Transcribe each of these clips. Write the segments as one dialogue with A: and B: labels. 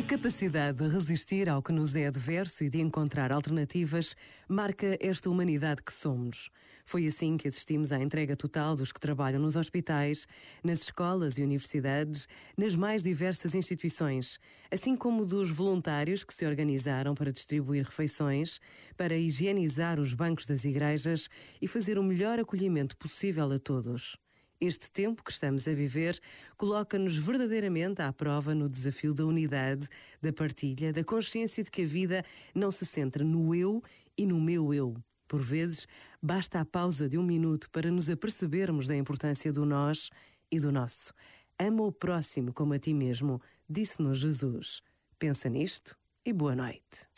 A: A capacidade de resistir ao que nos é adverso e de encontrar alternativas marca esta humanidade que somos. Foi assim que assistimos à entrega total dos que trabalham nos hospitais, nas escolas e universidades, nas mais diversas instituições, assim como dos voluntários que se organizaram para distribuir refeições, para higienizar os bancos das igrejas e fazer o melhor acolhimento possível a todos. Este tempo que estamos a viver coloca-nos verdadeiramente à prova no desafio da unidade, da partilha, da consciência de que a vida não se centra no eu e no meu eu. Por vezes, basta a pausa de um minuto para nos apercebermos da importância do nós e do nosso. Ama o próximo como a ti mesmo, disse-nos Jesus. Pensa nisto e boa noite.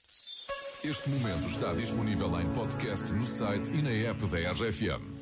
B: Este momento está disponível em podcast no site e na app da RFM.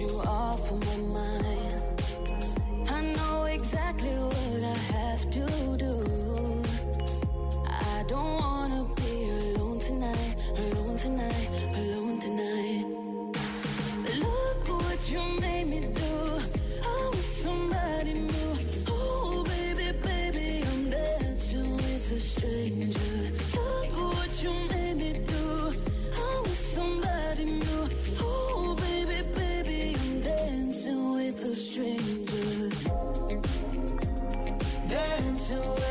C: you are. to